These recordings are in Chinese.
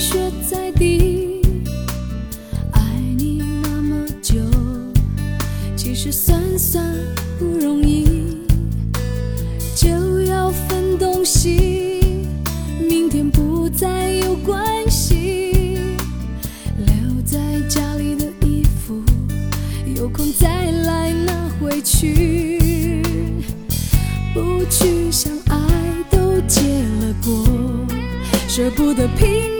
雪在滴。爱你那么久，其实算算不容易，就要分东西，明天不再有关系。留在家里的衣服，有空再来拿回去。不去想爱都结了果，舍不得拼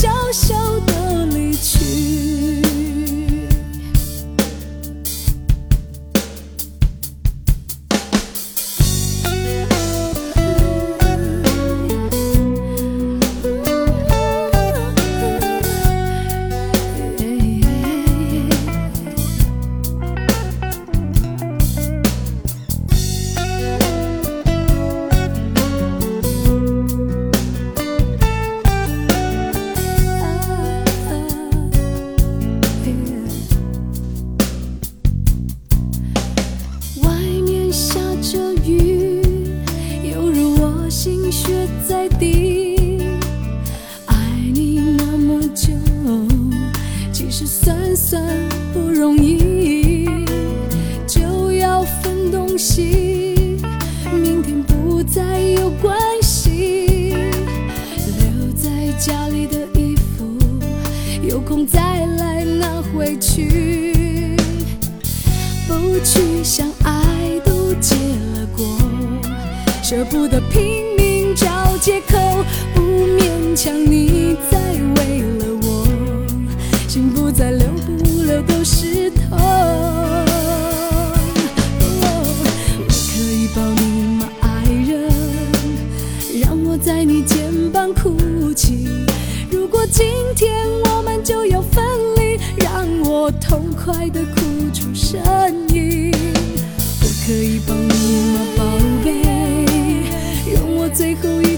小小下着雨，犹如我心血在滴。爱你那么久，其实算算不容易，就要分东西，明天不再有关系。留在家里的衣服，有空再来拿回去。不去舍不得拼命找借口，不勉强你再为了我，心不再留不留都是痛。我可以抱你吗，爱人？让我在你肩膀哭泣。如果今天我们就要分离，让我痛快的哭出声音。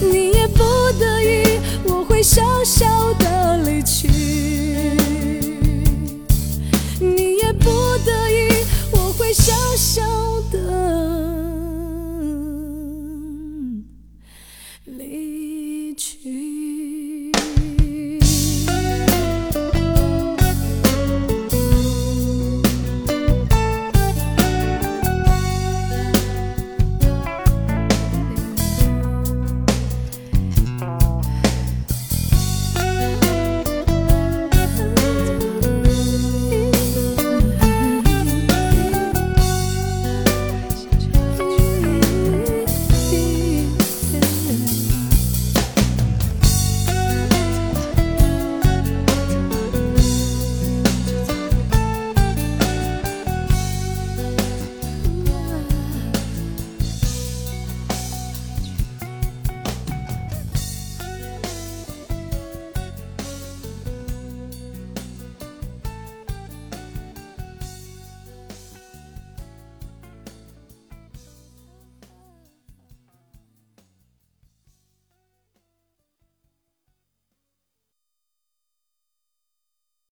你，也不得已，我会笑笑的